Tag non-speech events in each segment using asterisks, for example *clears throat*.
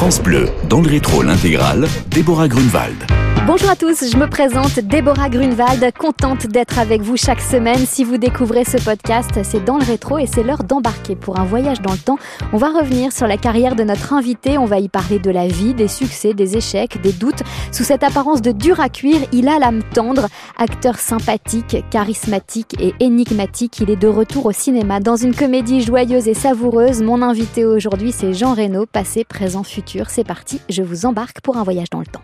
France Bleu, dans le rétro l'intégrale, Déborah Grunewald. Bonjour à tous, je me présente Déborah Grunewald, contente d'être avec vous chaque semaine. Si vous découvrez ce podcast, c'est dans le rétro et c'est l'heure d'embarquer pour un voyage dans le temps. On va revenir sur la carrière de notre invité, on va y parler de la vie, des succès, des échecs, des doutes. Sous cette apparence de dur à cuire, il a l'âme tendre, acteur sympathique, charismatique et énigmatique. Il est de retour au cinéma dans une comédie joyeuse et savoureuse. Mon invité aujourd'hui, c'est Jean Reno, passé, présent, futur. C'est parti, je vous embarque pour un voyage dans le temps.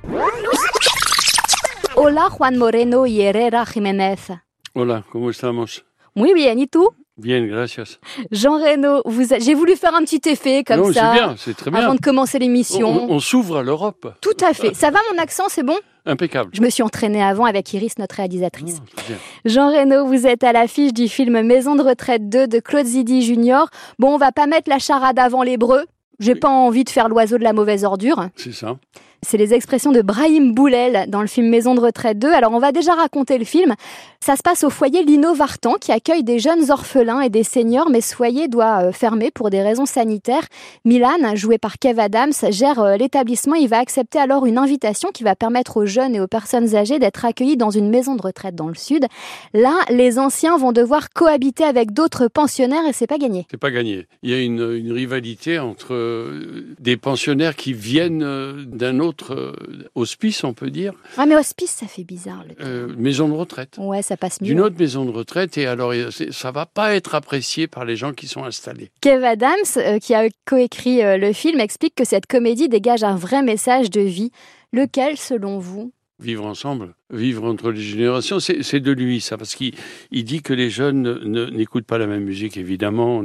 Hola Juan Moreno y Herrera Jiménez. Hola, ¿cómo estamos? Muy bien, et tout Bien, gracias. Jean Reno, a- j'ai voulu faire un petit effet comme non, c'est ça bien, c'est très bien. avant de commencer On, l'émission. on s'ouvre à l'Europe. Tout à fait. Ça va mon accent, c'est bon? Impeccable. Je me suis entraînée avant avec Iris, notre Oh, réalisatrice. bien. Jean Reno, vous êtes à l'affiche du film Maison de retraite 2 de Claude Zidi Junior. Bon, on va pas mettre la charade avant l'hébreu. J'ai pas envie de faire l'oiseau de la mauvaise ordure. C'est ça. C'est les expressions de Brahim Boulel dans le film Maison de retraite 2. Alors on va déjà raconter le film. Ça se passe au foyer Lino Vartan qui accueille des jeunes orphelins et des seniors, mais ce foyer doit euh, fermer pour des raisons sanitaires. Milan, joué par Kev Adams, gère euh, l'établissement. Il va accepter alors une invitation qui va permettre aux jeunes et aux personnes âgées d'être accueillis dans une maison de retraite dans le sud. Là, les anciens vont devoir cohabiter avec d'autres pensionnaires et c'est pas gagné. C'est pas gagné. Il y a une, une rivalité entre euh, des pensionnaires qui viennent d'un autre euh, hospice, on peut dire, Ah mais hospice, ça fait bizarre. Le... euh, maison de retraite. Ouais, ça passe mieux. D'une autre maison de retraite, et alors ça va pas être apprécié par les gens qui sont installés. Kev Adams, euh, qui a coécrit euh, le film, explique que cette comédie dégage un vrai message de vie. Lequel, selon vous? Vivre ensemble, vivre entre les générations, c'est de lui ça, parce qu'il il dit que les jeunes ne- ne- n'écoutent pas la même musique, évidemment,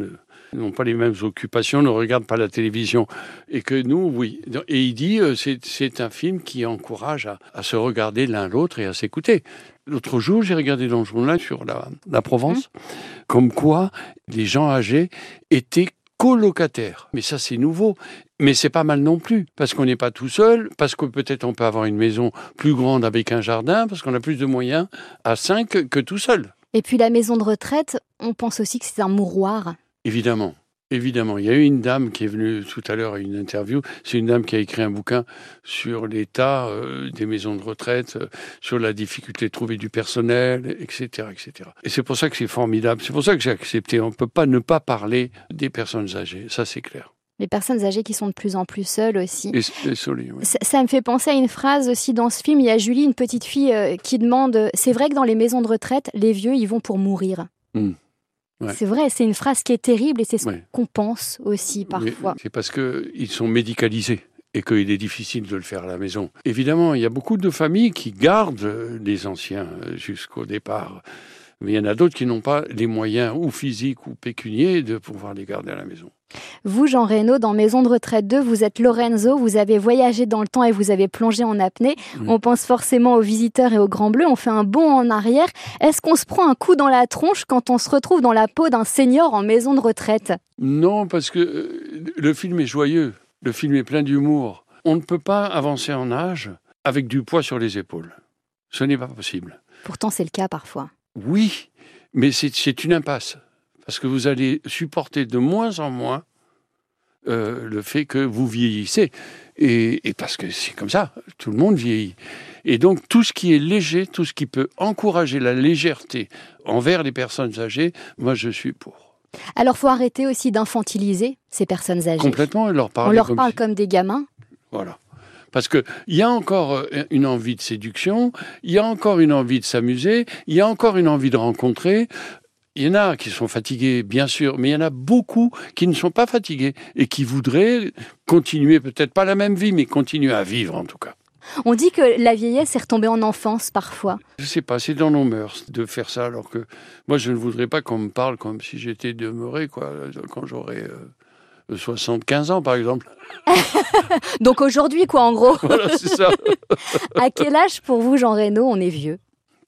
n'ont pas les mêmes occupations, ne regardent pas la télévision, et que nous, oui. Et il dit, euh, c'est un film qui encourage à, à se regarder l'un l'autre et à s'écouter. L'autre jour, j'ai regardé dans le journal sur la, la Provence, comme quoi les gens âgés étaient colocataires. Mais ça, c'est nouveau. Mais c'est pas mal non plus, parce qu'on n'est pas tout seul, parce que peut-être on peut avoir une maison plus grande avec un jardin, parce qu'on a plus de moyens à cinq que tout seul. Et puis la maison de retraite, on pense aussi que c'est un mouroir. Évidemment. Évidemment, il y a eu une dame qui est venue tout à l'heure à une interview. C'est une dame qui a écrit un bouquin sur l'état euh, des maisons de retraite, euh, sur la difficulté de trouver du personnel, etc., etc. Et c'est pour ça que c'est formidable. C'est pour ça que j'ai accepté. On ne peut pas ne pas parler des personnes âgées. Ça, c'est clair. Les personnes âgées qui sont de plus en plus seules aussi. Et, ouais. Ça, ça me fait penser à une phrase aussi dans ce film. Il y a Julie, une petite fille, euh, qui demande C'est vrai que dans les maisons de retraite, les vieux, ils vont pour mourir. Hmm. Ouais. C'est vrai, c'est une phrase qui est terrible et c'est ce Ouais. qu'on pense aussi parfois. C'est parce qu'ils sont médicalisés et qu'il est difficile de le faire à la maison. Évidemment, il y a beaucoup de familles qui gardent les anciens jusqu'au départ. Mais il y en a d'autres qui n'ont pas les moyens, ou physiques ou pécuniers, de pouvoir les garder à la maison. Vous, Jean Reno, dans Maison de retraite 2, vous êtes Lorenzo, vous avez voyagé dans le temps et vous avez plongé en apnée. On pense forcément aux visiteurs et aux grands bleus, on fait un bond en arrière. Est-ce qu'on se prend un coup dans la tronche quand on se retrouve dans la peau d'un senior en maison de retraite? Non, parce que euh, le film est joyeux, le film est plein d'humour. On ne peut pas avancer en âge avec du poids sur les épaules. Ce n'est pas possible. Pourtant, c'est le cas parfois. Oui, mais c'est une impasse. Parce que vous allez supporter de moins en moins euh, le fait que vous vieillissez. Et, et parce que c'est comme ça, tout le monde vieillit. Et donc tout ce qui est léger, tout ce qui peut encourager la légèreté envers les personnes âgées, moi je suis pour. Alors, faut arrêter aussi d'infantiliser ces personnes âgées. Complètement, et leur On leur comme parle si- comme des gamins. Voilà. Parce qu'il y a encore euh, une envie de séduction, il y a encore une envie de s'amuser, il y a encore une envie de rencontrer. Il y en a qui sont fatigués, bien sûr, mais il y en a beaucoup qui ne sont pas fatigués et qui voudraient continuer, peut-être pas la même vie, mais continuer à vivre en tout cas. On dit que la vieillesse est retombée en enfance parfois. Je sais pas, c'est dans nos mœurs de faire ça, alors que moi je ne voudrais pas qu'on me parle comme si j'étais demeuré, quoi, quand j'aurais euh, 75 ans par exemple. *laughs* Donc aujourd'hui, quoi, en gros. *laughs* Voilà, c'est ça. À quel âge pour vous, Jean Reno, on est vieux?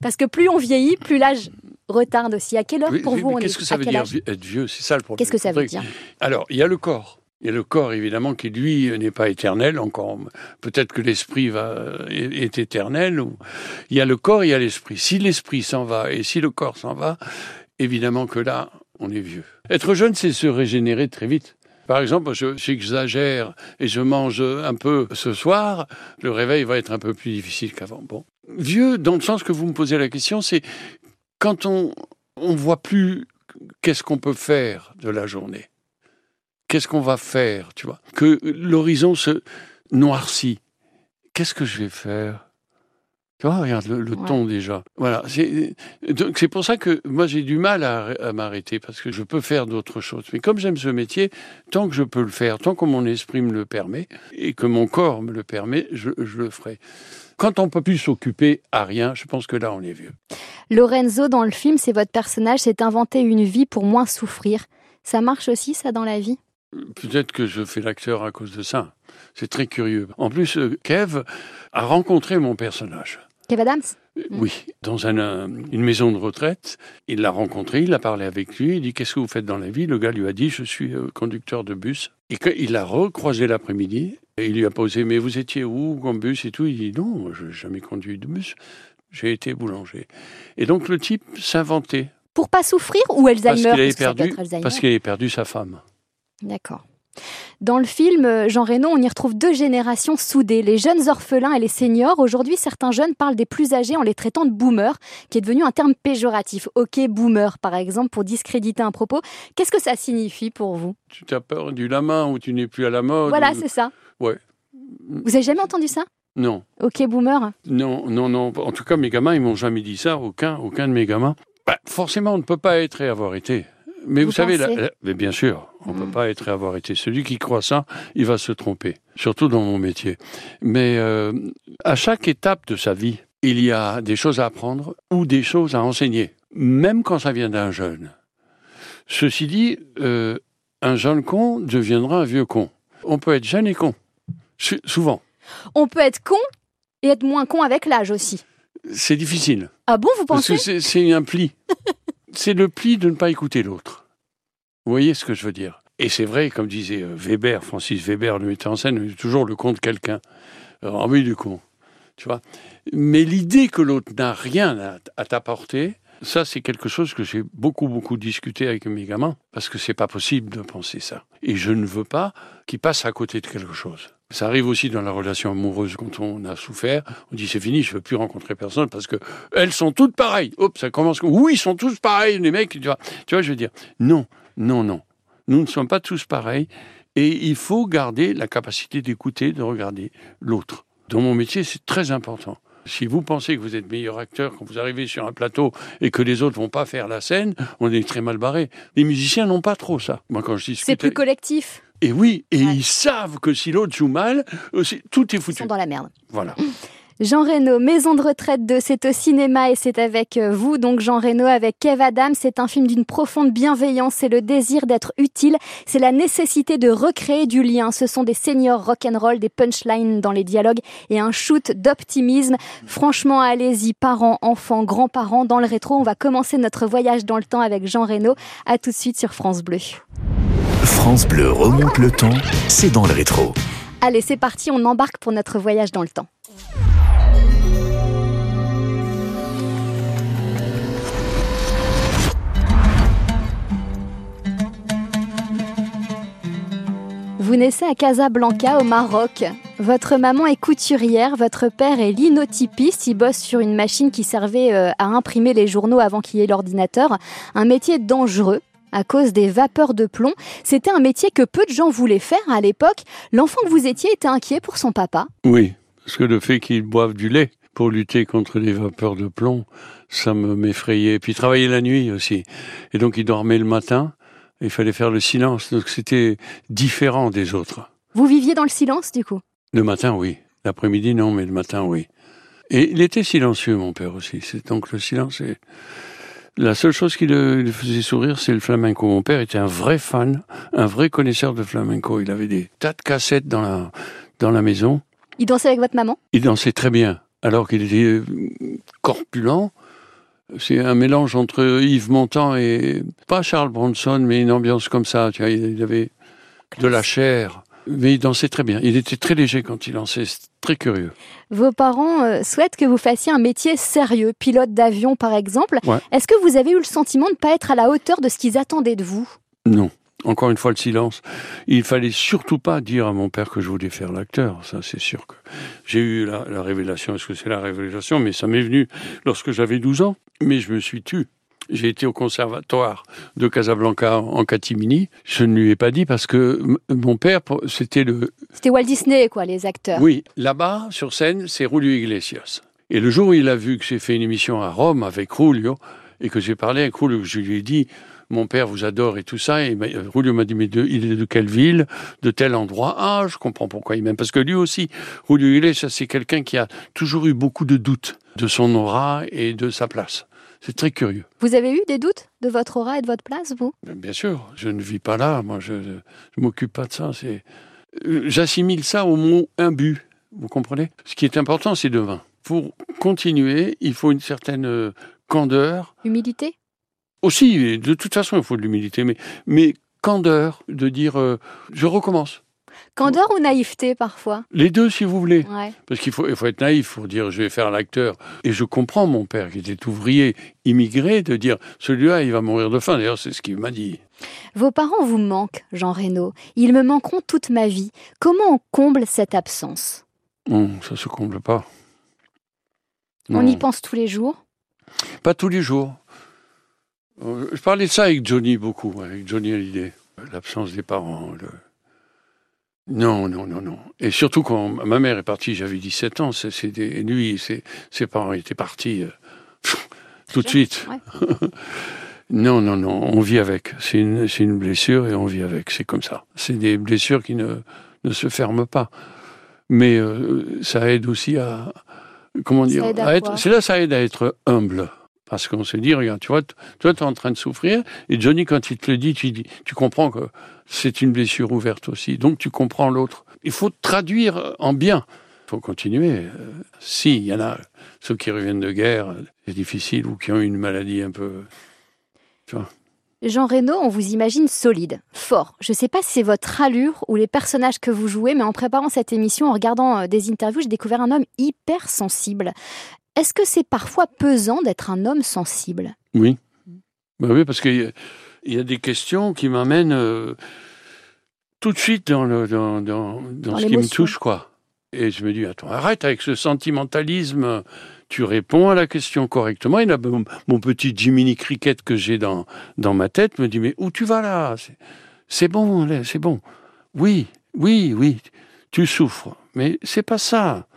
Parce que plus on vieillit, plus l'âge retarde aussi. À quelle heure Oui, pour oui, vous on Qu'est-ce est que ça veut dire être vieux? C'est ça le problème. Qu'est-ce que ça veut dire? Alors, il y a le corps. Il y a le corps, évidemment, qui, lui, n'est pas éternel encore. Peut-être que l'esprit va, est éternel. Ou... Il y a le corps, il y a l'esprit. Si l'esprit s'en va et si le corps s'en va, évidemment que là, on est vieux. Être jeune, c'est se régénérer très vite. Par exemple, je- j'exagère et je mange un peu ce soir, le réveil va être un peu plus difficile qu'avant. Bon. Vieux, dans le sens que vous me posez la question, c'est quand on on voit plus qu'est-ce qu'on peut faire de la journée. Qu'est-ce qu'on va faire, tu vois Que l'horizon se noircit. Qu'est-ce que je vais faire? Tu vois, regarde le, le Ouais. ton déjà. Voilà. C'est donc c'est pour ça que moi j'ai du mal à, à m'arrêter parce que je peux faire d'autres choses. Mais comme j'aime ce métier, tant que je peux le faire, tant que mon esprit me le permet et que mon corps me le permet, je, je le ferai. Quand on peut plus s'occuper à rien, je pense que là on est vieux. Lorenzo, dans le film, c'est votre personnage, s'est inventé une vie pour moins souffrir. Ça marche aussi, ça, dans la vie? Peut-être que je fais l'acteur à cause de ça. C'est très curieux. En plus, euh, Kev a rencontré mon personnage. Kev Adams Euh, Oui, dans un, euh, une maison de retraite. Il l'a rencontré, il a parlé avec lui, il dit Qu'est-ce que vous faites dans la vie? Le gars lui a dit Je suis euh, conducteur de bus. Et quand il l'a recroisé l'après-midi, et il lui a posé Mais vous étiez où en bus et tout? Il dit Non, je n'ai jamais conduit de bus. J'ai été boulanger. Et donc le type s'inventait Pour pas souffrir ou parce Alzheimer qu'il avait, parce qu'il avait perdu sa femme. D'accord. Dans le film, euh, Jean Reno, on y retrouve deux générations soudées, les jeunes orphelins et les seniors. Aujourd'hui, certains jeunes parlent des plus âgés en les traitant de boomers, qui est devenu un terme péjoratif. Ok, boomer, par exemple, pour discréditer un propos. Qu'est-ce que ça signifie pour vous? Tu t'as peur du lama ou tu n'es plus à la mode Voilà, c'est ça. Ouais. Vous avez jamais entendu ça? Non. Ok, boomer Non, non, non. En tout cas, mes gamins, ils m'ont jamais dit ça. Aucun, aucun de mes gamins. Bah, forcément, on ne peut pas être et avoir été. Mais vous, Vous savez, la- mais bien sûr, on ne Mm. peut pas être et avoir été. Celui qui croit ça, il va se tromper. Surtout dans mon métier. Mais euh, à chaque étape de sa vie, il y a des choses à apprendre ou des choses à enseigner, même quand ça vient d'un jeune. Ceci dit, euh, un jeune con deviendra un vieux con. On peut être jeune et con. Souvent. On peut être con et être moins con avec l'âge aussi. C'est difficile. Ah bon, vous Parce pensez? que c'est un pli. *laughs* c'est le pli de ne pas écouter l'autre. Vous voyez ce que je veux dire? Et c'est vrai, comme disait euh, Weber, Francis Weber, le metteur en scène, est toujours le con de quelqu'un. Ah oui, du con. Tu vois Mais l'idée que l'autre n'a rien à, à t'apporter, ça, c'est quelque chose que j'ai beaucoup, beaucoup discuté avec mes gamins, parce que c'est pas possible de penser ça. Et je ne veux pas qu'ils passent à côté de quelque chose. Ça arrive aussi dans la relation amoureuse quand on a souffert. On dit c'est fini, je veux plus rencontrer personne parce que elles sont toutes pareilles. Hop, ça commence. comme, Oui, ils sont tous pareils, les mecs. Tu vois, tu vois, je veux dire, non, non, non. Nous ne sommes pas tous pareils et il faut garder la capacité d'écouter, de regarder l'autre. Dans mon métier, c'est très important. Si vous pensez que vous êtes meilleur acteur quand vous arrivez sur un plateau et que les autres vont pas faire la scène, on est très mal barré. Les musiciens n'ont pas trop ça. Moi, quand je discute, C'est plus collectif. Et oui, et Ouais. ils savent que si l'autre joue mal, euh, tout est Ils foutu. sont dans la merde. Voilà. *clears throat* Jean Reno, Maison de retraite 2, c'est au cinéma et c'est avec euh, vous, donc Jean Reno, avec Kev Adams. C'est un film d'une profonde bienveillance, c'est le désir d'être utile, c'est la nécessité de recréer du lien. Ce sont des seniors rock'n'roll, des punchlines dans les dialogues et un shoot d'optimisme. Franchement, allez-y, parents, enfants, grands-parents, dans le rétro. On va commencer notre voyage dans le temps avec Jean Reno. À tout de suite sur France Bleu. France Bleu remonte le temps, c'est dans le rétro. Allez, c'est parti, on embarque pour notre voyage dans le temps. Vous naissez à Casablanca, au Maroc. Votre maman est couturière, votre père est linotypiste. Il bosse sur une machine qui servait euh, à imprimer les journaux avant qu'il y ait l'ordinateur. Un métier dangereux à cause des vapeurs de plomb. C'était un métier que peu de gens voulaient faire à l'époque. L'enfant que vous étiez était inquiet pour son papa. Oui, parce que le fait qu'ils boivent du lait pour lutter contre les vapeurs de plomb, ça me m'effrayait. Puis travailler la nuit aussi. Et donc ils dormaient le matin. Il fallait faire le silence. Donc c'était différent des autres. Vous viviez dans le silence du coup? Le matin, oui. L'après-midi, non, mais le matin, oui. Et il était silencieux, mon père aussi. C'est donc le silence. est- La seule chose qui le, le faisait sourire, c'est le flamenco. Mon père était un vrai fan, un vrai connaisseur de flamenco. Il avait des tas de cassettes dans la, dans la maison. Il dansait avec votre maman? Il dansait très bien, alors qu'il était euh, corpulent. C'est un mélange entre Yves Montand et pas Charles Bronson, mais une ambiance comme ça. Tu vois, il avait de la chair, mais il dansait très bien. Il était très léger quand il dansait, c'est très curieux. Vos parents euh, souhaitent que vous fassiez un métier sérieux, pilote d'avion par exemple. Ouais. Est-ce que vous avez eu le sentiment de ne pas être à la hauteur de ce qu'ils attendaient de vous? Non. encore une fois le silence. Il fallait surtout pas dire à mon père que je voulais faire l'acteur. Ça, c'est sûr que j'ai eu la, la révélation. Est-ce que c'est la révélation? Mais ça m'est venu lorsque j'avais 12 ans. Mais je me suis tu. J'ai été au conservatoire de Casablanca en catimini. Je ne lui ai pas dit parce que mon père, c'était le, C'était Walt Disney, quoi, les acteurs. oui, là-bas, sur scène, c'est Julio Iglesias. Et le jour où il a vu que j'ai fait une émission à Rome avec Julio, et que j'ai parlé avec Julio, je lui ai dit, mon père vous adore et tout ça, et il m'a- Julio m'a dit, mais de- il est de quelle ville, de tel endroit Ah, je comprends pourquoi il m'aime. Parce que lui aussi, Julio Iglesias, c'est quelqu'un qui a toujours eu beaucoup de doutes de son aura et de sa place. C'est très curieux. Vous avez eu des doutes de votre aura et de votre place, vous? Bien sûr, je ne vis pas là, moi je ne m'occupe pas de ça. C'est, Euh, J'assimile ça au mot imbu, vous comprenez? Ce qui est important, c'est demain. Pour continuer, il faut une certaine euh, candeur. Humilité? Aussi, de toute façon, il faut de l'humilité, mais, mais candeur de dire euh, je recommence. Candeur ou naïveté, parfois Les deux, si vous voulez. Ouais. Parce qu'il faut, il faut être naïf pour dire je vais faire l'acteur. Et je comprends mon père, qui était ouvrier, immigré, de dire celui-là, il va mourir de faim. D'ailleurs, c'est ce qu'il m'a dit. Vos parents vous manquent, Jean Reno. Ils me manqueront toute ma vie. Comment on comble cette absence? Non, ça se comble pas. On y pense tous les jours? Pas tous les jours. Euh, Je parlais de ça avec Johnny beaucoup, avec Johnny Hallyday. L'absence des parents. le- Non, non, non, non. Et surtout quand ma mère est partie, j'avais 17 ans, c'est, c'est des- lui, ses, ses parents étaient partis euh, tout de suite. Ouais. *laughs* Non, non, non, on vit avec. C'est une, c'est une blessure et on vit avec, c'est comme ça. C'est des blessures qui ne, ne se ferment pas. Mais euh, ça aide aussi à... Comment dire C'est là, ça aide à être humble. Parce qu'on se dit, regarde, tu vois, toi, tu es en train de souffrir, et Johnny, quand il te le dit, tu, comprends que c'est une blessure ouverte aussi. Donc, tu comprends l'autre. Il faut traduire en bien. Il faut continuer. Euh, si, il y en a ceux qui reviennent de guerre, euh, c'est difficile, ou qui ont une maladie un peu... Jean Reno, on vous imagine solide, fort. Je ne sais pas si c'est votre allure ou les personnages que vous jouez, mais en préparant cette émission, en regardant euh, des interviews, j'ai découvert un homme hyper sensible. Est-ce que c'est parfois pesant d'être un homme sensible? Oui. Bah oui, parce qu'il y, y a des questions qui m'amènent euh, tout de suite dans, le, dans, dans, ce qui me touche, quoi. Et je me dis, attends, arrête avec ce sentimentalisme. Tu réponds à la question correctement. Et là, mon, mon petit Jiminy Cricket que j'ai dans, dans ma tête me dit, mais où tu vas là? C'est- bon, c'est bon. Oui, oui, oui, tu souffres. Mais c'est pas ça.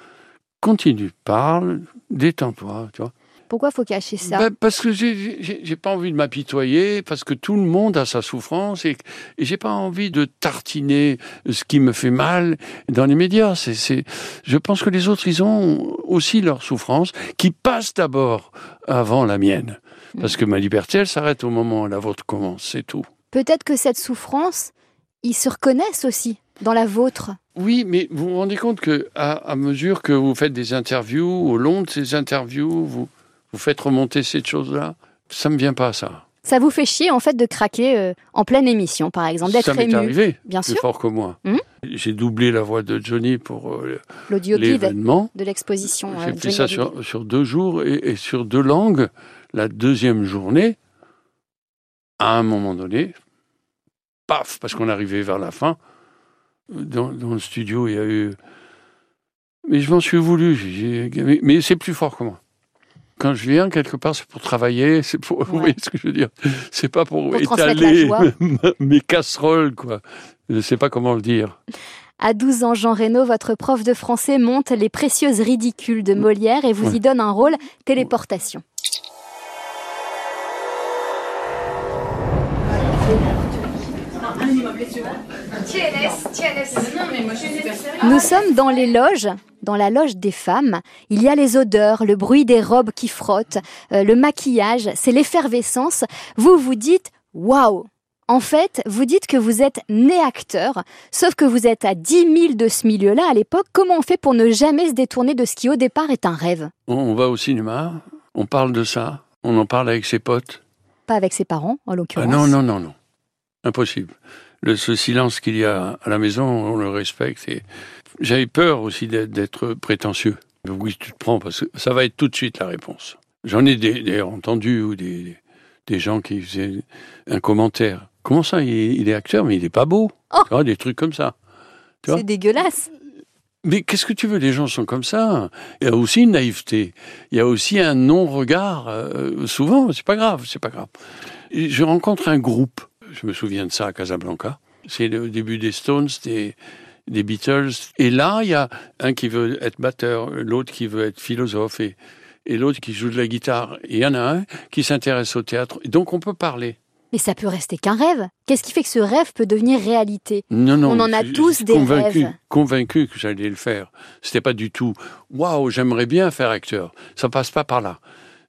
Continue, parle, détends-toi, tu vois. Pourquoi faut cacher ça Ben, parce que j'ai- pas envie de m'apitoyer, parce que tout le monde a sa souffrance et, et j'ai pas envie de tartiner ce qui me fait mal dans les médias. C'est, c'est, je pense que les autres, ils ont aussi leur souffrance qui passe d'abord avant la mienne. Parce que ma liberté, elle s'arrête au moment où la vôtre commence, c'est tout. Peut-être que cette souffrance, ils se reconnaissent aussi dans la vôtre. Oui, mais vous vous rendez compte que à, à mesure que vous faites des interviews, au long de ces interviews, vous, vous faites remonter cette chose-là, ça me vient pas ça. Ça vous fait chier en fait de craquer euh, en pleine émission, par exemple, d'être Ça m'est ému. arrivé, Bien plus sûr, fort que moi. Mhm. J'ai doublé la voix de Johnny pour euh, l'événement. de l'exposition. euh, J'ai fait Johnny ça sur deux jours et, et sur deux langues. La deuxième journée, à un moment donné, paf, parce qu'on arrivait vers la fin, dans, dans le studio, il y a eu... Mais je m'en suis voulu, mais, mais c'est plus fort que moi. Quand je viens quelque part, c'est pour travailler, *laughs* c'est pour, vous voyez ce que je veux dire? C'est pas pour, étaler *laughs* mes casseroles, quoi. Je sais pas comment le dire. À 12 ans, Jean Reno, votre prof de français monte Les Précieuses Ridicules de Molière et vous Ouais. y donne un rôle téléportation. Nous sommes dans les loges, dans la loge des femmes. Il y a les odeurs, le bruit des robes qui frottent, euh, le maquillage, c'est l'effervescence. Vous vous dites waouh En fait, vous dites que vous êtes né acteur, sauf que vous êtes à 10 000 de ce milieu-là à l'époque. Comment on fait pour ne jamais se détourner de ce qui au départ est un rêve? On, va au cinéma, on parle de ça, on en parle avec ses potes. Pas avec ses parents, en Ah l'occurrence. non, non, non, non. Impossible. Le, ce silence qu'il y a à la maison, on le respecte. Et j'avais peur aussi d'être- prétentieux. Oui, tu te prends, parce que ça va être tout de suite la réponse. J'en ai des- d'ailleurs entendu ou des, des gens qui faisaient un commentaire. comment ça, il, est acteur, mais il n'est pas beau. Oh. Tu vois, des trucs comme ça. C'est dégueulasse. Mais qu'est-ce que tu veux Les gens sont comme ça. Il y a aussi une naïveté. Il y a aussi un non-regard. euh, souvent, c'est pas grave, c'est pas grave. Je rencontre un groupe. Je me souviens de ça à Casablanca. C'est le début des Stones, des, des Beatles. Et là, il y a un qui veut être batteur, l'autre qui veut être philosophe et, et l'autre qui joue de la guitare. Il y en a un qui s'intéresse au théâtre. Donc, on peut parler. Mais ça peut rester qu'un rêve. Qu'est-ce qui fait que ce rêve peut devenir réalité? Non, non. On en a tous des convaincu, rêves. Convaincu que j'allais le faire. C'était pas du tout. Waouh, j'aimerais bien faire acteur. Ça passe pas par là.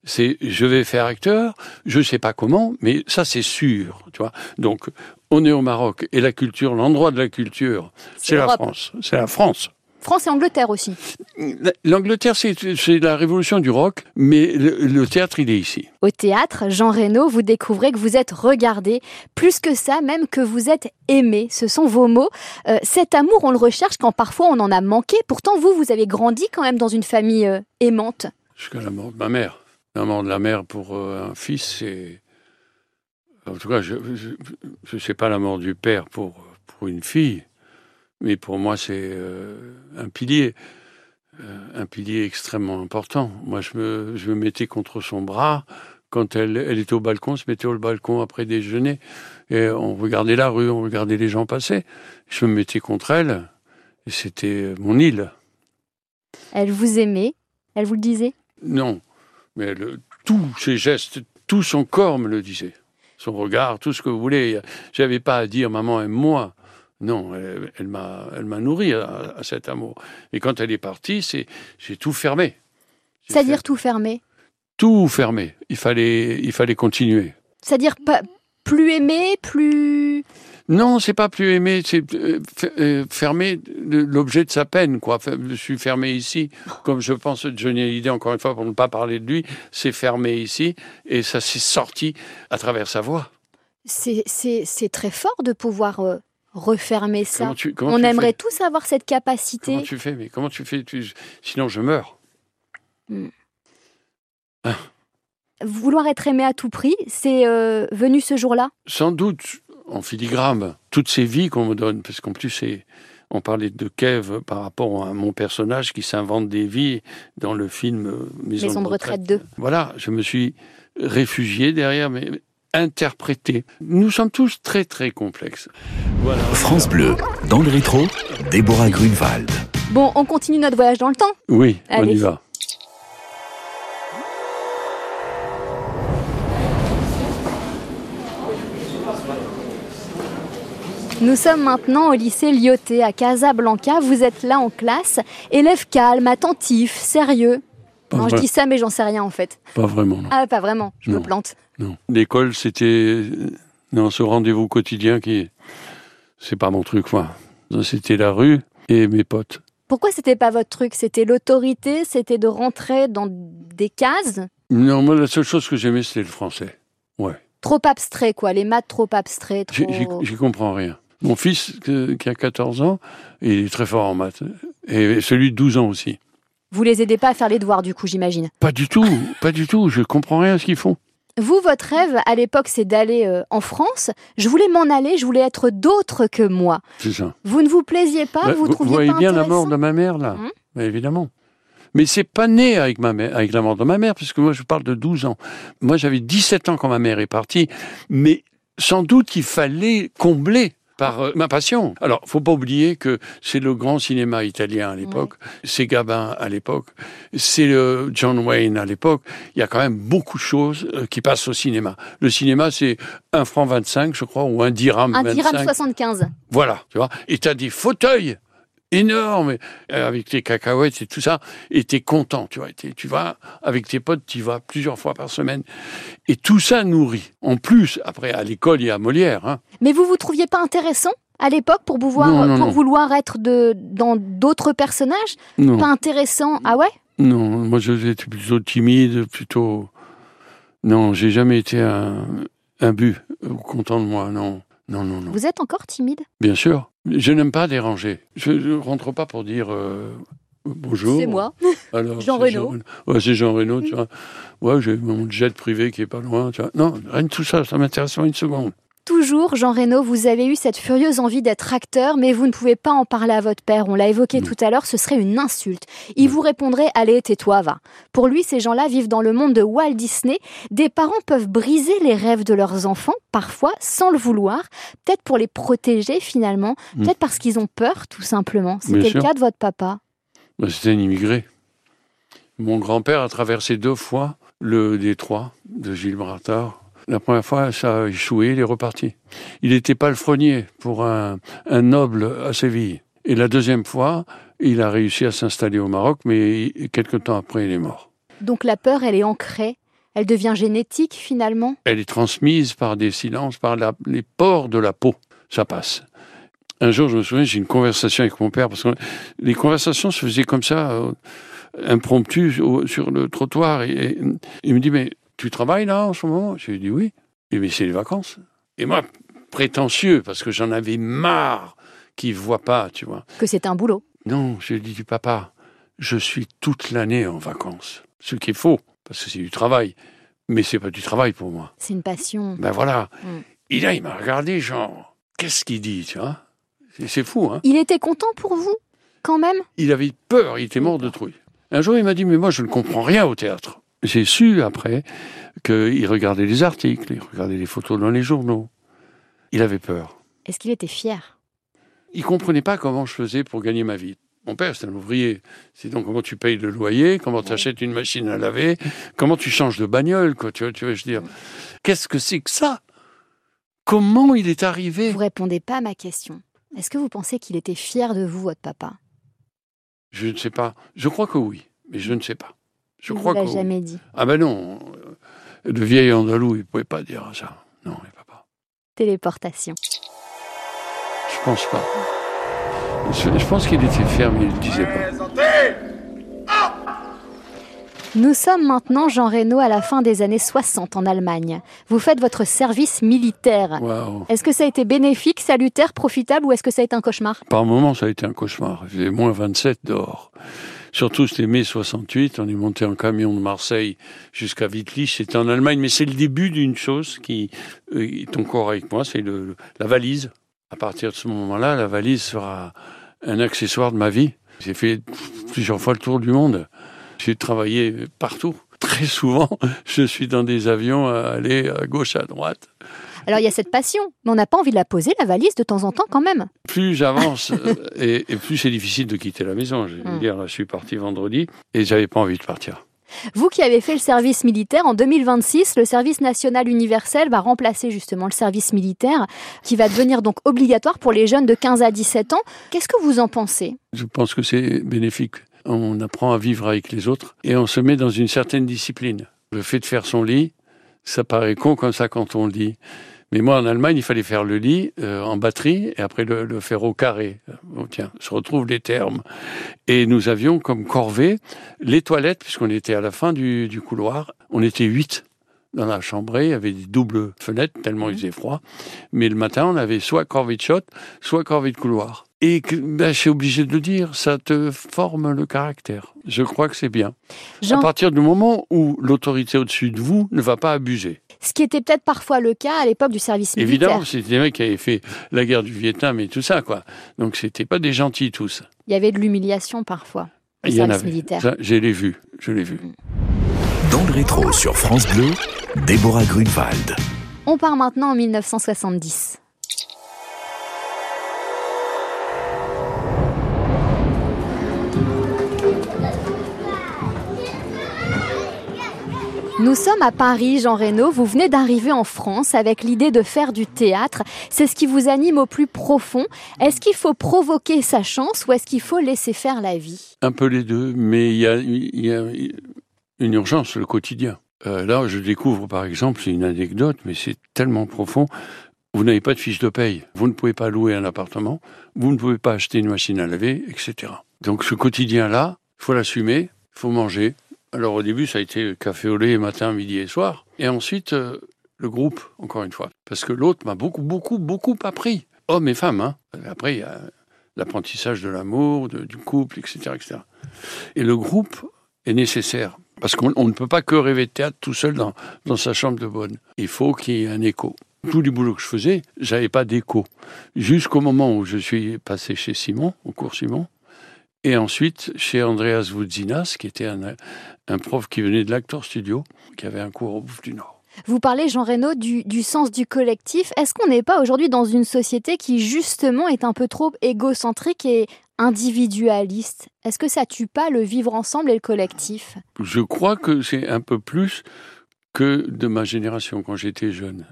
C'est je vais faire acteur. Je sais pas comment, mais ça c'est sûr. Tu vois. Donc on est au Maroc et la culture, l'endroit de la culture, c'est la. France. C'est la France. France et Angleterre aussi. L'Angleterre, c'est c'est la révolution du rock, mais le, le théâtre, il est ici. Au théâtre, Jean Reno, vous découvrez que vous êtes regardé, plus que ça, même que vous êtes aimé. Ce sont vos mots. Euh, cet amour, on le recherche quand parfois on en a manqué. Pourtant, vous, vous avez grandi quand même dans une famille euh, aimante. Jusqu'à la mort de ma mère. La mort de la mère pour euh, un fils, c'est. En tout cas, je ne sais pas la mort du père pour, pour une fille, mais pour moi, c'est euh, un pilier. euh, un pilier extrêmement important. Moi, je me, je me mettais contre son bras. Quand elle, elle était au balcon, on se mettait au balcon après déjeuner. Et on regardait la rue, on regardait les gens passer. Je me mettais contre elle. Et c'était mon île. Elle vous aimait, elle vous le disait? Non, mais le- tous ses gestes, tout son corps me le disait. Son regard, tout ce que vous voulez. J'avais pas à dire maman aime-moi. Non, elle, elle m'a, elle m'a nourri à, à cet amour. Et quand elle est partie, c'est, j'ai tout fermé. C'est-à-dire tout fermé? tout fermé. Il fallait, il fallait continuer. C'est-à-dire pas plus aimé, plus. Non, c'est pas plus aimé, c'est euh, euh, fermer le- l'objet de sa peine, quoi. Je suis fermé ici, comme je pense de Johnny Hallyday, encore une fois, pour ne pas parler de lui, c'est fermé ici, et ça s'est sorti à travers sa voix. C'est, très fort de pouvoir euh, refermer ça. Comment tu, comment On aimerait tous avoir cette capacité. Comment tu fais Mais comment tu fais? Tu- Sinon, je meurs. Vouloir être aimé à tout prix, c'est euh, venu ce jour-là? Sans doute, en filigrane, toutes ces vies qu'on me donne, parce qu'en plus, c'est. On parlait de Kev par rapport à mon personnage qui s'invente des vies dans le film euh, Maison, Maison de retraite 2. Voilà, je me suis réfugié derrière, mais interprété. Nous sommes tous très très complexes. Voilà. France Bleu, dans le rétro, Déborah Grunewald. Bon, on continue notre voyage dans le temps. Oui, on Allez. y va. Nous sommes maintenant au lycée Lyoté à Casablanca. Vous êtes là en classe, élève calme, attentif, sérieux. Pas, non, je dis ça, mais j'en sais rien en fait. pas vraiment, non. Ah, pas vraiment, je me Non. plante. non. L'école, c'était. Non, ce rendez-vous quotidien qui. C'est pas mon truc, quoi. C'était la rue et mes potes. Pourquoi c'était pas votre truc? C'était l'autorité, c'était de rentrer dans des cases? Non, moi, la seule chose que j'aimais, c'était le français. Ouais. trop abstraits, quoi. Les maths trop abstraits, trop. j'y comprends rien. Mon fils, qui a 14 ans, il est très fort en maths. Et celui de 12 ans aussi. Vous les aidez pas à faire les devoirs, du coup, j'imagine? Pas du tout, pas du tout. Je comprends rien à ce qu'ils font. Vous, votre rêve à l'époque, c'est d'aller euh, en France. Je voulais m'en aller, je voulais être d'autre que moi. C'est ça. Vous ne vous plaisiez pas, Bah, vous, vous trouviez voyez pas bien la mort de ma mère, là. Bah, Évidemment. Mais c'est pas né avec, ma mère, avec la mort de ma mère, parce que moi, je parle de 12 ans. Moi, j'avais 17 ans quand ma mère est partie, mais sans doute qu'il fallait combler par euh, ma passion. Alors, faut pas oublier que c'est le grand cinéma italien à l'époque, c'est Gabin à l'époque, c'est euh, John Wayne à l'époque. Il y a quand même beaucoup de choses euh, qui passent au cinéma. Le cinéma, c'est un franc 25, je crois, ou un dirham Un 25. dirham 75. Voilà, tu vois. Et t'as des fauteuils énormes euh, avec tes cacahuètes et tout ça, et t'es content, tu vois. Et tu vas avec tes potes, tu vas plusieurs fois par semaine, et tout ça nourrit. En plus, après à l'école, il y a Molière. Hein. Mais vous vous trouviez pas intéressant à l'époque pour, pouvoir, Non, non, pour non. vouloir être de, dans d'autres personnages? Non, Pas intéressant Ah ouais? Non, moi j'étais plutôt timide, plutôt. Non, j'ai jamais été un, un but euh, content de moi. Non, non, non, non. Vous êtes encore timide? Bien sûr, je n'aime pas déranger. Je ne rentre pas pour dire. euh, Bonjour. C'est moi. *laughs* Alors, Jean Reno. Ouais, c'est Jean Reno, tu vois. Ouais, j'ai mon jet privé qui est pas loin, tu vois. Non, rien de tout ça, ça m'intéresse pas une seconde. Toujours, Jean Reno, vous avez eu cette furieuse envie d'être acteur, mais vous ne pouvez pas en parler à votre père. On l'a évoqué tout à l'heure, ce serait une insulte. Il vous répondrait Allez, tais-toi, va. Pour lui, ces gens-là vivent dans le monde de Walt Disney. Des parents peuvent briser les rêves de leurs enfants, parfois sans le vouloir, peut-être pour les protéger finalement, Mm. peut-être parce qu'ils ont peur, tout simplement. C'était le cas de votre papa. Ben, C'était un immigré. Mon grand-père a traversé deux fois le détroit de Gibraltar. La première fois, ça a échoué, il est reparti. Il était palefrenier pour un, un noble à Séville. Et la deuxième fois, il a réussi à s'installer au Maroc, mais il- quelque temps après, il est mort. Donc la peur, elle est ancrée, elle devient génétique finalement. Elle est transmise par des silences, par la- les pores de la peau. Ça passe. Un jour, je me souviens, j'ai une conversation avec mon père, parce que les conversations se faisaient comme ça, euh, impromptues, sur le trottoir. Et, et il me dit, mais tu travailles là en ce moment? Je lui ai dit oui. Et mais c'est les vacances. Et moi, prétentieux, parce que j'en avais marre qu'il ne voit pas, tu vois. Que c'est un boulot. Non, je lui ai dit, papa, je suis toute l'année en vacances. Ce qui est faux, parce que c'est du travail. Mais c'est pas du travail pour moi. C'est une passion. Ben voilà. Mm. Et là, il m'a regardé, genre, qu'est-ce qu'il dit, tu vois? C'est- C'est fou, hein Il était content pour vous, quand même? Il avait peur, il était mort de trouille. Un jour, il m'a dit, mais moi, je ne comprends rien au théâtre. J'ai su après qu'il regardait les articles, il regardait les photos dans les journaux. Il avait peur. Est-ce qu'il était fier? Il comprenait pas comment je faisais pour gagner ma vie. Mon père, c'était un ouvrier. C'est donc comment tu payes le loyer, comment tu achètes une machine à laver, comment tu changes de bagnole, quoi. Tu vois, tu vois, je veux dire, qu'est-ce que c'est que ça? Comment il est arrivé? Vous répondez pas à ma question. Est-ce que vous pensez qu'il était fier de vous, votre papa? Je ne sais pas. Je crois que oui, mais je ne sais pas. Je Il crois que l'a jamais dit. Ah ben non, le vieil andalou, il ne pouvait pas dire ça. Non, il ne peut pas. Téléportation. Je pense pas. Je, je pense qu'il était fier, mais il ne le disait pas. Nous sommes maintenant, Jean Reno, à la fin des années 60 en Allemagne. Vous faites votre service militaire. Waouh. Est-ce que ça a été bénéfique, salutaire, profitable ou est-ce que ça a été un cauchemar? Par moments, ça a été un cauchemar. Il faisait moins 27 dehors. Surtout, c'était mai 68. On est monté en camion de Marseille jusqu'à Wittlich. C'était en Allemagne, mais c'est le début d'une chose qui euh, est encore avec moi. C'est la valise. À partir de ce moment-là, la valise sera un accessoire de ma vie. J'ai fait plusieurs fois le tour du monde. J'ai travaillé partout. Très souvent, *laughs* je suis dans des avions à aller à gauche, à droite. Alors il y a cette passion, mais on n'a pas envie de la poser, la valise, de temps en temps quand même. plus j'avance *laughs* euh, et, et plus c'est difficile de quitter la maison. Je vais Mm. dire, là, je suis parti vendredi et j'avais pas envie de partir. Vous qui avez fait le service militaire, en 2026, le service national universel va remplacer justement le service militaire, qui va devenir donc obligatoire pour les jeunes de 15 à 17 ans. Qu'est-ce que vous en pensez? Je pense que c'est bénéfique. On apprend à vivre avec les autres et on se met dans une certaine discipline. Le fait de faire son lit, ça paraît con comme ça quand on le dit. Mais moi, en Allemagne, il fallait faire le lit euh, en batterie et après le, le faire au carré. Bon, tiens, je retrouve les termes. Et nous avions comme corvée les toilettes, puisqu'on était à la fin du, du couloir. On était huit dans la chambrée, il y avait des doubles fenêtres, tellement il faisait froid. Mais le matin, on avait soit corvée de shot, soit corvée de couloir. Et ben, je suis obligé de le dire, ça te forme le caractère. Je crois que c'est bien. Jean, À partir du moment où l'autorité au-dessus de vous ne va pas abuser. Ce qui était peut-être parfois le cas à l'époque du service militaire. Évidemment, c'était des mecs qui avaient fait la guerre du Vietnam et tout ça, quoi. Donc, c'était pas des gentils tous. Il y avait de l'humiliation parfois. au Il y en service avait. militaire. Ça, je l'ai vu, je l'ai vu. Dans le rétro sur France Bleu, Déborah Grunewald. On part maintenant en 1970. Nous sommes à Paris, Jean Reno. Vous venez d'arriver en France avec l'idée de faire du théâtre. C'est ce qui vous anime au plus profond. Est-ce qu'il faut provoquer sa chance ou est-ce qu'il faut laisser faire la vie? Un peu les deux, mais il y a, une urgence, le quotidien. Euh, là, je découvre, par exemple, c'est une anecdote, mais c'est tellement profond. Vous n'avez pas de fiche de paye. Vous ne pouvez pas louer un appartement. Vous ne pouvez pas acheter une machine à laver, etc. Donc, ce quotidien-là, il faut l'assumer, il faut manger. Alors, au début, ça a été café au lait matin, midi et soir. Et ensuite, euh, le groupe, encore une fois. Parce que l'autre m'a beaucoup, beaucoup, beaucoup appris. Hommes et femmes, hein. Après, il y a l'apprentissage de l'amour, du couple, etc., etc. Et le groupe est nécessaire. Parce qu'on on ne peut pas que rêver de théâtre tout seul dans, dans sa chambre de bonne. Il faut qu'il y ait un écho. tous les boulots que je faisais, j'avais pas d'écho. Jusqu'au moment où je suis passé chez Simon, au cours Simon, et ensuite chez Andreas Voudzinas, qui était un, un prof qui venait de l'Actor Studio, qui avait un cours au Bouffe du Nord. Vous parlez, Jean Reynaud, du, du sens du collectif. Est-ce qu'on n'est pas aujourd'hui dans une société qui, justement, est un peu trop égocentrique et individualiste? Est-ce que ça tue pas le vivre ensemble et le collectif? Je crois que c'est un peu plus que de ma génération quand j'étais jeune.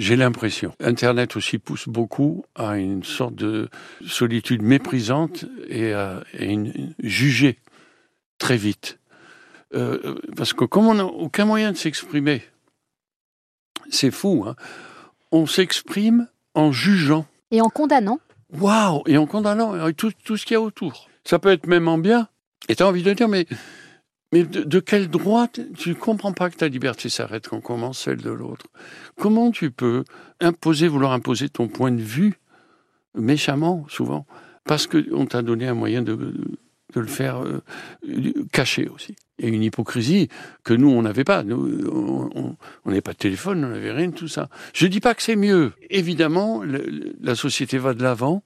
J'ai l'impression. Internet aussi pousse beaucoup à une sorte de solitude méprisante et à, et une, juger très vite. Euh, parce que comme on n'a aucun moyen de s'exprimer, c'est fou, hein on s'exprime en jugeant. Et en condamnant Waouh Et en condamnant tout, tout ce qu'il y a autour. Ça peut être même en bien. Et tu as envie de dire, mais, mais de, quel droit Tu ne comprends pas que ta liberté s'arrête quand commence celle de l'autre. Comment tu peux imposer, vouloir imposer ton point de vue, méchamment, souvent, parce qu'on t'a donné un moyen de, le faire euh, cacher aussi. Et une hypocrisie que nous, on n'avait pas. On n'avait pas de téléphone, on n'avait rien de tout ça. Je dis pas que c'est mieux. Évidemment, la société va de l'avant,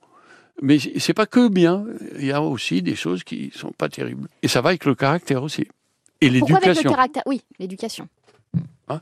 mais c'est pas que bien. Il y a aussi des choses qui sont pas terribles. Et ça va avec le caractère aussi. Et Pourquoi avec le l'éducation. caractère? Oui, l'éducation. Hein?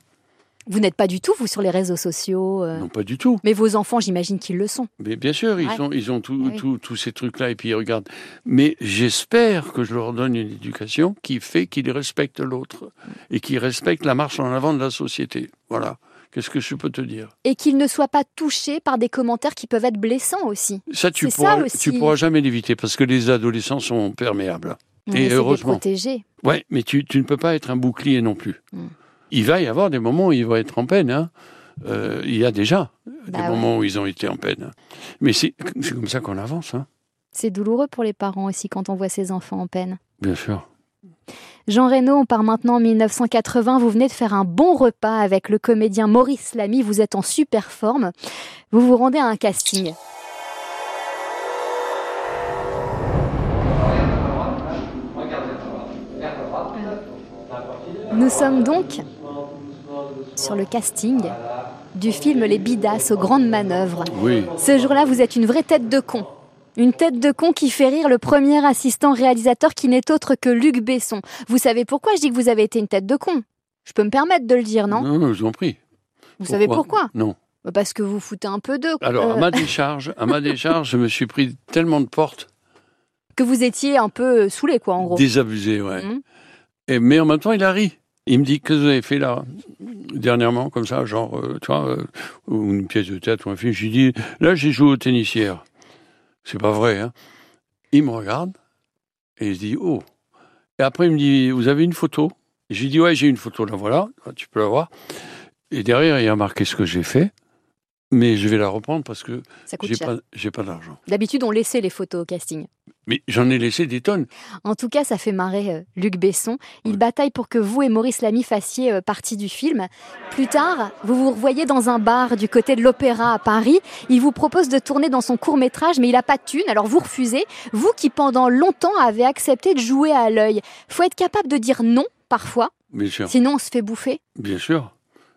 Vous n'êtes pas du tout, vous, sur les réseaux sociaux. euh, Non, pas du tout. Mais vos enfants, j'imagine qu'ils le sont. Mais bien sûr, ils, Ouais. ont, ils ont Oui. tout- tous ces trucs-là et puis ils regardent. Mais j'espère que je leur donne une éducation qui fait qu'ils respectent l'autre et qui respectent la marche en avant de la société. Voilà. Qu'est-ce que je peux te dire? Et qu'ils ne soient pas touchés par des commentaires qui peuvent être blessants aussi. Ça, tu ça pourras, aussi. tu pourras jamais l'éviter parce que les adolescents sont perméables. On Et heureusement. protéger. Ouais, mais tu, tu ne peux pas être un bouclier non plus. Mm. Il va y avoir des moments où ils vont être en peine. hein. Euh, il y a déjà des Bah ouais. moments où ils ont été en peine. Mais c'est c'est comme ça qu'on avance, hein. C'est douloureux pour les parents aussi quand on voit ses enfants en peine. bien sûr. Jean Reno, on part maintenant en 1980. Vous venez de faire un bon repas avec le comédien Maurice Lamy. Vous êtes en super forme. Vous vous rendez à un casting. Nous sommes donc sur le casting du film Les Bidas aux grandes manœuvres. Oui. Ce jour-là, vous êtes une vraie tête de con. Une tête de con qui fait rire le premier assistant réalisateur qui n'est autre que Luc Besson. Vous savez pourquoi je dis que vous avez été une tête de con? Je peux me permettre de le dire, non, Non, non, je vous en prie. Vous savez pourquoi? Non. Bah, Parce que vous foutez un peu d'eux. Alors, euh, à ma décharge, à ma décharge, je me suis pris tellement de portes que vous étiez un peu saoulé, quoi, en gros. désabusées, ouais. Mhm. Et, mais en même temps, il a ri. Il me dit, que vous avez fait là, dernièrement, comme ça, genre, euh, tu vois, euh, une pièce de théâtre ou un film. J'ai dit, là, j'ai joué au tennis hier. C'est pas vrai, hein. Il me regarde et il se dit, oh. Et après, il me dit, vous avez une photo? J'ai dit, ouais, j'ai une photo, là, voilà, tu peux la voir. Et derrière, il a marqué ce que j'ai fait. Mais je vais la reprendre parce que j'ai pas, pas d'argent. D'habitude, on laissait les photos au casting. Mais j'en ai laissé des tonnes. En tout cas, ça fait marrer euh, Luc Besson. Il Ouais. bataille pour que vous et Maurice Lamy fassiez euh, partie du film. Plus tard, vous vous revoyez dans un bar du côté de l'Opéra à Paris. Il vous propose de tourner dans son court métrage, mais il n'a pas de thune, alors vous refusez. Vous qui pendant longtemps avez accepté de jouer à l'œil. Faut être capable de dire non parfois, Bien sûr. sinon on se fait bouffer. Bien sûr.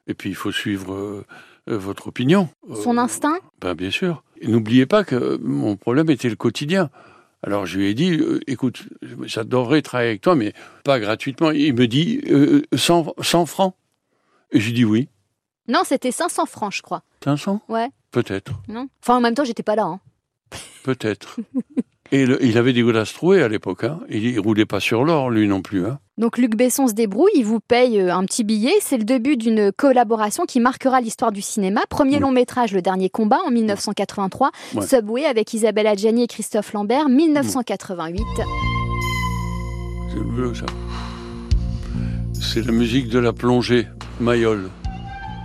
Et puis, il faut suivre euh, votre opinion. Son Euh, instinct. ben, Bien sûr. N'oubliez pas que mon problème était le quotidien. Alors, je lui ai dit, euh, écoute, j'adorerais travailler avec toi, mais pas gratuitement. Il me dit, euh, 100, 100 francs. Et j'ai dit oui. Non, c'était 500 francs, je crois. 500 Ouais. Peut-être. Non. Enfin, en même temps, j'étais pas là. hein. Peut-être. *laughs* Et le- il avait des godasses trouées à l'époque. Hein. Il, il roulait pas sur l'or, lui non plus. Hein. Donc Luc Besson se débrouille, il vous paye euh, un petit billet. C'est le début d'une collaboration qui marquera l'histoire du cinéma. Premier long métrage, Le Dernier Combat, en 1983. Ouais. Subway avec Isabelle Adjani et Christophe Lambert, 1988. C'est bleu, ça. C'est la musique de la plongée, Mayol.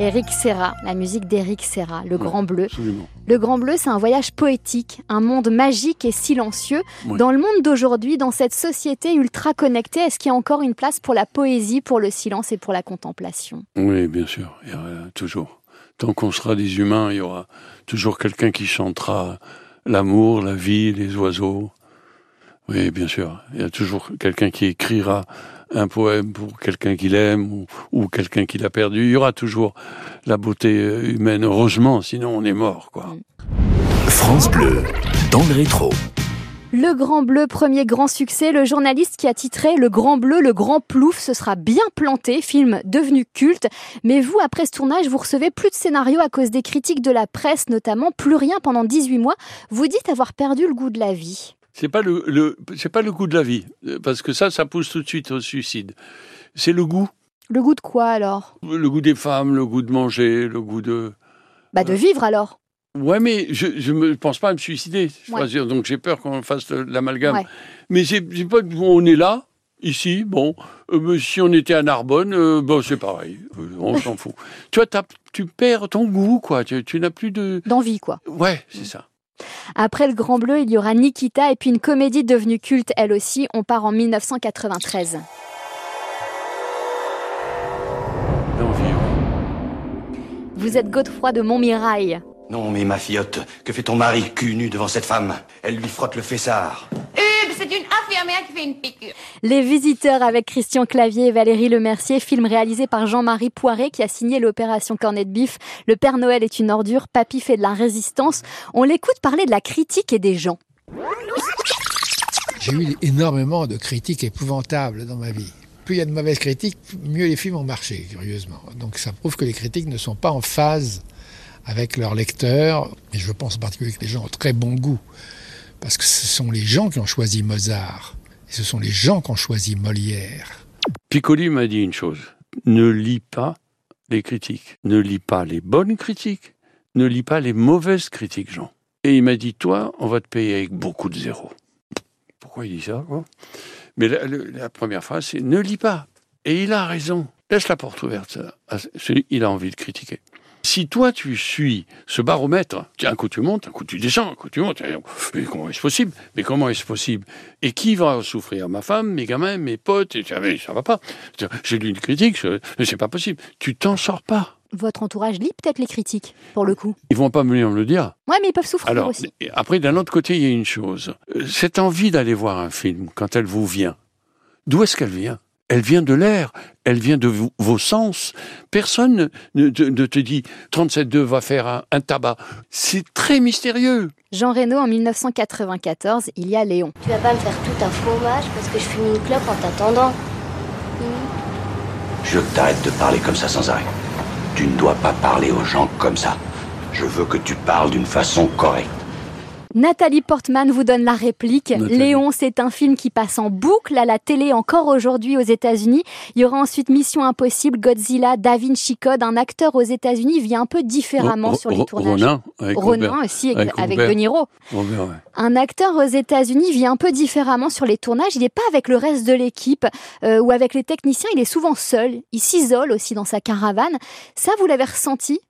Eric Serra, la musique d'Eric Serra, Le Ouais. Grand Bleu. Absolument. Le Grand Bleu, c'est un voyage poétique, un monde magique et silencieux. Ouais. Dans le monde d'aujourd'hui, dans cette société ultra connectée, est-ce qu'il y a encore une place pour la poésie, pour le silence et pour la contemplation? Oui, bien sûr, il y aura toujours. Tant qu'on sera des humains, il y aura toujours quelqu'un qui chantera l'amour, la vie, les oiseaux. Oui, bien sûr. Il y a toujours quelqu'un qui écrira un poème pour quelqu'un qu'il aime ou, ou quelqu'un qu'il a perdu. Il y aura toujours la beauté humaine, heureusement, sinon on est mort, quoi. France Bleu, dans le rétro. Le Grand Bleu, premier grand succès, le journaliste qui a titré Le Grand Bleu, le Grand Plouf, ce sera bien planté, film devenu culte. Mais vous, après ce tournage, vous recevez plus de scénarios à cause des critiques de la presse, notamment plus rien pendant 18 mois. Vous dites avoir perdu le goût de la vie. C'est pas le, le c'est pas le goût de la vie, parce que ça, ça pousse tout de suite au suicide. C'est le goût. Le goût de quoi alors? Le goût des femmes, le goût de manger, le goût de. Bah de vivre alors. Ouais, mais je je me pense pas à me suicider. Ouais. Dire, donc j'ai peur qu'on fasse l'amalgame. Ouais. Mais c'est pas on est là ici. Bon, euh, mais si on était à Narbonne, euh, bon c'est pareil. Euh, on *laughs* s'en fout. Tu vois, tu perds ton goût, quoi. Tu, tu n'as plus de. D'envie quoi. Ouais, c'est ça. Après le Grand Bleu, il y aura Nikita et puis une comédie devenue culte elle aussi. On part en 1993. D'envie. ouais. Vous êtes Godefroy de Montmirail. Non, mais ma filleotte, que fait ton mari cul nu devant cette femme? Elle lui frotte le fessard. C'est une infirmière qui fait une piqûre. Les visiteurs avec Christian Clavier et Valérie Lemercier, film réalisé par Jean-Marie Poiré qui a signé l'opération Cornet de Bif. Le Père Noël est une ordure, Papy fait de la résistance. On l'écoute parler de la critique et des gens. J'ai eu énormément de critiques épouvantables dans ma vie. Plus il y a de mauvaises critiques, mieux les films ont marché, curieusement. Donc ça prouve que les critiques ne sont pas en phase avec leurs lecteurs. Et je pense en particulier que les gens ont très bon goût. Parce que ce sont les gens qui ont choisi Mozart. Et ce sont les gens qui ont choisi Molière. Piccoli m'a dit une chose. Ne lis pas les critiques. Ne lis pas les bonnes critiques. Ne lis pas les mauvaises critiques, Jean. Et il m'a dit, toi, on va te payer avec beaucoup de zéros. Pourquoi il dit ça Mais la, première phrase, c'est ne lis pas. Et il a raison. Laisse la porte ouverte. à il a envie de critiquer. Si toi tu suis ce baromètre, un coup tu montes, un coup tu descends, un coup tu montes, mais comment est-ce possible? Mais comment est-ce possible? Et qui va souffrir? Ma femme, mes gamins, mes potes et, ah, mais ça va pas. J'ai lu une critique, c'est pas possible. Tu t'en sors pas. Votre entourage lit peut-être les critiques, pour le coup. Ils vont pas venir me le dire. Ouais, mais ils peuvent souffrir Alors, aussi. après, d'un autre côté, il y a une chose. Euh, Cette envie d'aller voir un film, quand elle vous vient, d'où est-ce qu'elle vient? Elle vient de l'air, elle vient de vos, vos sens. Personne ne, ne te- ne te dit 37.2 va faire un, un tabac. C'est très mystérieux. Jean Reno en 1994, il y a Léon. Tu vas pas me faire tout un fromage parce que je fume une clope en t'attendant. Je veux que t'arrêtes de parler comme ça sans arrêt. Tu ne dois pas parler aux gens comme ça. Je veux que tu parles d'une façon correcte. Nathalie Portman vous donne la réplique. Nathalie. Léon, c'est un film qui passe en boucle à la télé encore aujourd'hui aux États-Unis. Il y aura ensuite Mission Impossible, Godzilla, Da Vinci Code. Un acteur aux États-Unis vit un peu différemment sur les tournages. Ronin, avec Ronin Robert. aussi, avec, avec. De Niro. Robert, ouais. Un acteur aux États-Unis vit un peu différemment sur les tournages. Il n'est pas avec le reste de l'équipe euh, ou avec les techniciens. Il est souvent seul. Il s'isole aussi dans sa caravane. Ça, vous l'avez ressenti?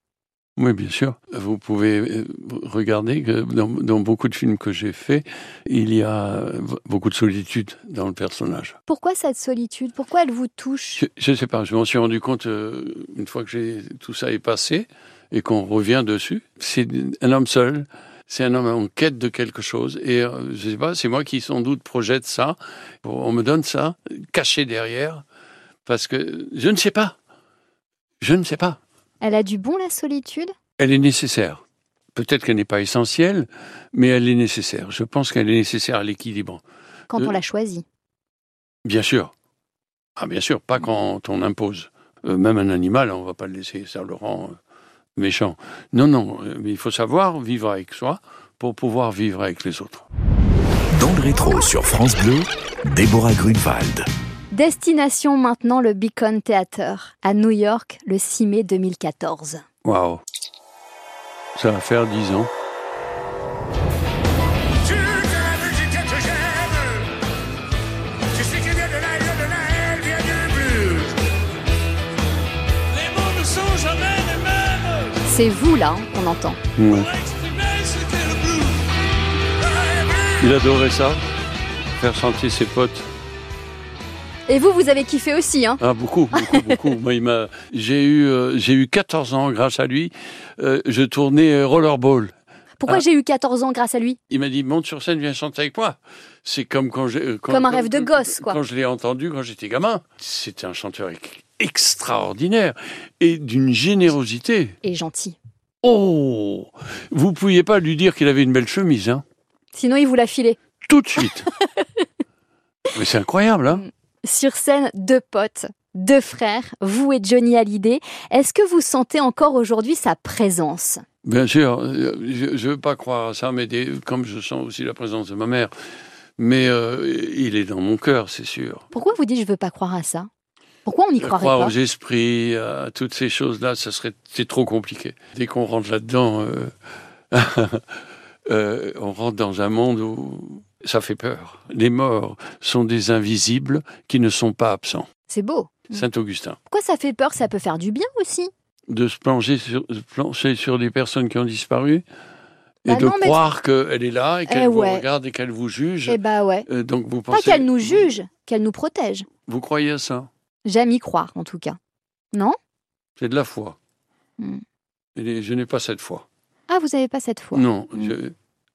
Oui, bien sûr. Vous pouvez euh, regarder que dans, dans beaucoup de films que j'ai faits, il y a beaucoup de solitude dans le personnage. Pourquoi cette solitude? Pourquoi elle vous touche? Je ne sais pas, je m'en suis rendu compte euh, une fois que tout ça est passé et qu'on revient dessus. C'est un homme seul, c'est un homme en quête de quelque chose et euh, je sais pas, c'est moi qui sans doute projette ça. On me donne ça caché derrière parce que je ne sais pas. Je ne sais pas. Elle a du bon la solitude? Elle est nécessaire. Peut-être qu'elle n'est pas essentielle, mais elle est nécessaire. Je pense qu'elle est nécessaire à l'équilibre. quand Euh, on la choisit. Bien sûr. Ah, bien sûr, pas quand on impose. Euh, même un animal, on va pas le laisser, ça le rend euh, méchant. Non, non, euh, mais il faut savoir vivre avec soi pour pouvoir vivre avec les autres. Dans le rétro sur France Bleu, Déborah Grunewald. Destination maintenant le Beacon Theater à New York le 6 mai 2014. Waouh. Ça va faire dix ans. C'est vous là hein, qu'on entend. Ouais. Il adorait ça, faire chanter ses potes. Et vous, vous avez kiffé aussi, hein Ah, beaucoup, beaucoup, *laughs* beaucoup. Moi, il m'a, j'ai eu, euh, j'ai eu 14 ans grâce à lui. Euh, je tournais euh, Rollerball. Pourquoi Ah. j'ai eu 14 ans grâce à lui? Il m'a dit monte sur scène, viens chanter avec moi. C'est comme quand j'ai quand- Comme un rêve de gosse, quoi. Quand je l'ai entendu quand j'étais gamin, c'était un chanteur ex- extraordinaire et d'une générosité. Et gentil. Oh, vous pouviez pas lui dire qu'il avait une belle chemise, hein? Sinon, il vous l'a filé. Tout de suite. *laughs* Mais c'est incroyable, hein Sur scène, deux potes, deux frères, vous et Johnny Hallyday. Est-ce que vous sentez encore aujourd'hui sa présence? Bien sûr, je ne veux pas croire à ça, mais des- comme je sens aussi la présence de ma mère, mais euh, il est dans mon cœur, c'est sûr. Pourquoi vous dites je veux pas croire à ça? Pourquoi on n'y croirait Croire pas? aux esprits, à toutes ces choses-là, ça serait c'est trop compliqué. Dès qu'on rentre là-dedans, euh, *laughs* euh, on rentre dans un monde où ça fait peur. Les morts sont des invisibles qui ne sont pas absents. C'est beau. Saint Augustin. Pourquoi ça fait peur? Ça peut faire du bien aussi. De se plonger sur, plancher sur des personnes qui ont disparu et Bah de non, mais- croire qu'elle est là et qu'elle Eh vous ouais. regarde et qu'elle vous juge. Eh bah ouais. Euh, donc vous Pas pensez. qu'elle nous juge, qu'elle nous protège. Vous croyez à ça? J'aime y croire, en tout cas. Non? C'est de la foi. Hmm. Et je n'ai pas cette foi. Ah, vous avez pas cette foi Non, Hmm. je-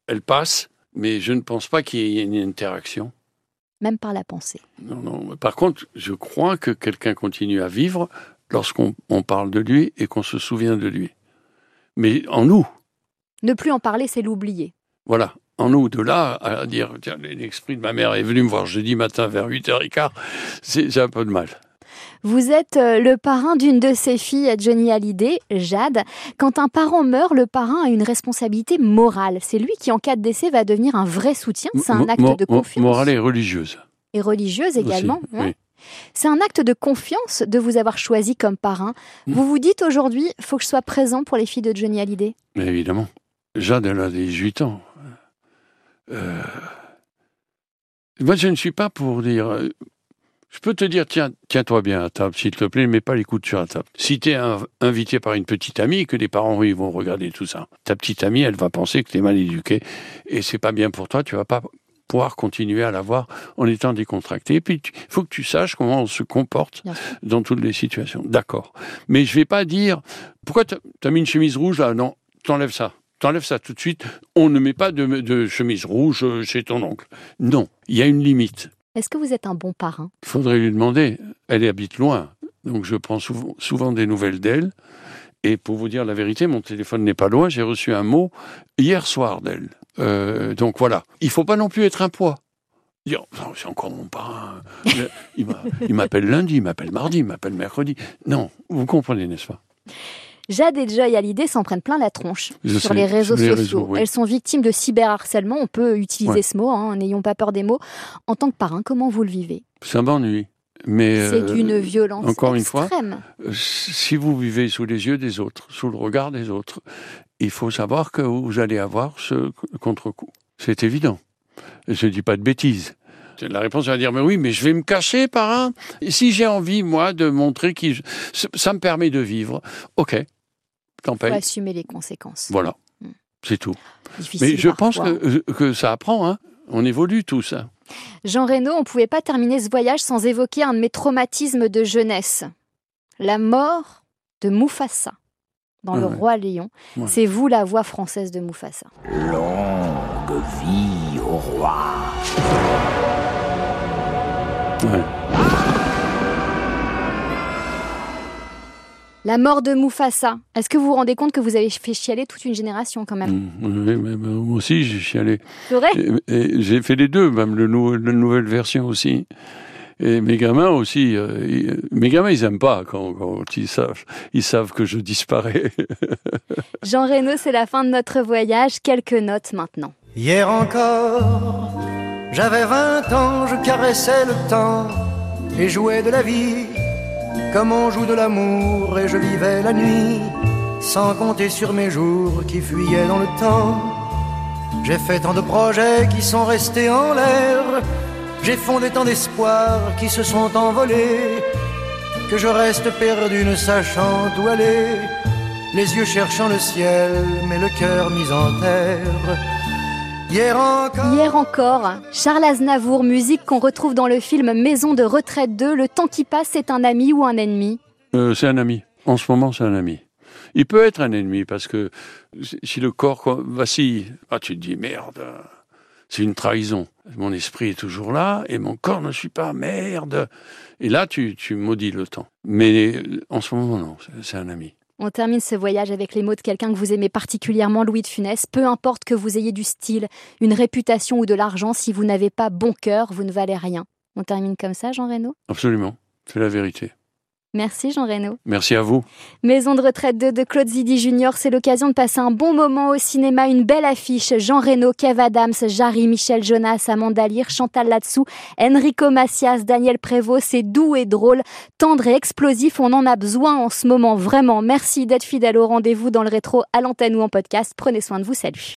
elle passe, mais je ne pense pas qu'il y ait une interaction. Même par la pensée. Non, non. Par contre, je crois que quelqu'un continue à vivre lorsqu'on on parle de lui et qu'on se souvient de lui. Mais en nous, Ne plus en parler, c'est l'oublier. voilà. En nous, de là à dire, tiens, l'esprit de ma mère est venu me voir jeudi matin vers 8h15, c'est j'ai un peu de mal. Vous êtes euh, le parrain d'une de ses filles, Johnny Hallyday, Jade. Quand un parent meurt, le parrain a une responsabilité morale. C'est lui qui, en cas de décès, va devenir un vrai soutien. C'est un acte mo- de confiance. Morale et religieuse. Et religieuse également. aussi, ouais. oui. C'est un acte de confiance de vous avoir choisi comme parrain. Mm. Vous vous dites aujourd'hui, faut que je sois présent pour les filles de Johnny Hallyday? Mais évidemment. Jade, elle a 18 ans. Euh, Moi, je ne suis pas pour dire. Je peux te dire, tiens, tiens-toi bien à table, s'il te plaît, mets pas les coudes sur la table. Si tu es invité par une petite amie et que les parents, ils vont regarder tout ça, ta petite amie, elle va penser que tu es mal éduqué et c'est pas bien pour toi, tu vas pas pouvoir continuer à l'avoir en étant décontracté. Et puis, il faut que tu saches comment on se comporte dans toutes les situations. D'accord. Mais je vais pas dire, pourquoi tu as mis une chemise rouge là? Non, t'enlèves ça. T'enlèves ça tout de suite. On ne met pas de, de chemise rouge chez ton oncle. Non, il y a une limite. Est-ce que vous êtes un bon parrain? Il faudrait lui demander. Elle habite loin, donc je prends souvent, des nouvelles d'elle. Et pour vous dire la vérité, mon téléphone n'est pas loin. J'ai reçu un mot hier soir d'elle. Euh, donc voilà. Il faut pas non plus être un poids. Dire, c'est encore mon parrain. Il m'appelle lundi, il m'appelle mardi, il m'appelle mercredi. Non, vous comprenez, n'est-ce pas? Jade et Joy Hallyday s'en prennent plein la tronche Je sur sais, les réseaux les sociaux. réseaux, oui. Elles sont victimes de cyberharcèlement. On peut utiliser Ouais. ce mot, hein, n'ayons pas peur des mots. En tant que parrain, comment vous le vivez? Ça m'ennuie. Mais C'est euh, d'une violence encore une fois, extrême. Euh, Si vous vivez sous les yeux des autres, sous le regard des autres, il faut savoir que vous allez avoir ce contre-coup. C'est évident. Je ne dis pas de bêtises. La réponse va dire, mais oui, mais je vais me cacher par un. Si j'ai envie, moi, de montrer que je- ça me permet de vivre, ok, faut assumer les conséquences. Voilà, Mm. c'est tout. Difficile Mais je pense que, que ça apprend, hein. On évolue tous. hein. Jean Reno, on ne pouvait pas terminer ce voyage sans évoquer un de mes traumatismes de jeunesse. La mort de Mufasa dans Le Ouais. Roi Lion. Ouais. C'est vous la voix française de Mufasa. Longue vie au roi. Ouais. La mort de Mufasa. Est-ce que vous vous rendez compte que vous avez fait chialer toute une génération quand même? Mm, oui, mais- moi aussi, j'ai chialé. C'est vrai? Et- et j'ai fait les deux, même le nou- la nouvelle version aussi. Et mes gamins aussi, euh, ils- mes gamins, ils aiment pas quand, quand ils savent, ils savent que je disparais. *laughs* Jean Reno, c'est la fin de notre voyage. Quelques notes maintenant. Hier encore, j'avais 20 ans, je caressais le temps et jouais de la vie comme on joue de l'amour et je vivais la nuit sans compter sur mes jours qui fuyaient dans le temps. J'ai fait tant de projets qui sont restés en l'air, j'ai fondé tant d'espoirs qui se sont envolés que je reste perdu ne sachant où aller, les yeux cherchant le ciel mais le cœur mis en terre. Hier encore. Hier encore, Charles Aznavour, musique qu'on retrouve dans le film Maison de retraite 2. Le temps qui passe, c'est un ami ou un ennemi? Euh, c'est un ami. En ce moment, c'est un ami. Il peut être un ennemi parce que si le corps vacille, ah, tu te dis merde, c'est une trahison. Mon esprit est toujours là et mon corps ne suit pas, merde. Et là, tu, tu maudis le temps. Mais en ce moment, non, c'est un ami. On termine ce voyage avec les mots de quelqu'un que vous aimez particulièrement, Louis de Funès. Peu importe que vous ayez du style, une réputation ou de l'argent, si vous n'avez pas bon cœur, vous ne valez rien. On termine comme ça, Jean Reno? Absolument, c'est la vérité. Merci Jean Reno. Merci à vous. Maison de retraite 2 de Claude Zidi Junior, c'est l'occasion de passer un bon moment au cinéma, une belle affiche. Jean Reno, Kev Adams, Jarry, Michel Jonas, Amanda Lear, Chantal Latsou, Enrico Macias, Daniel Prévost, c'est doux et drôle, tendre et explosif, on en a besoin en ce moment, vraiment. Merci d'être fidèle au rendez-vous dans le rétro, à l'antenne ou en podcast. Prenez soin de vous, salut.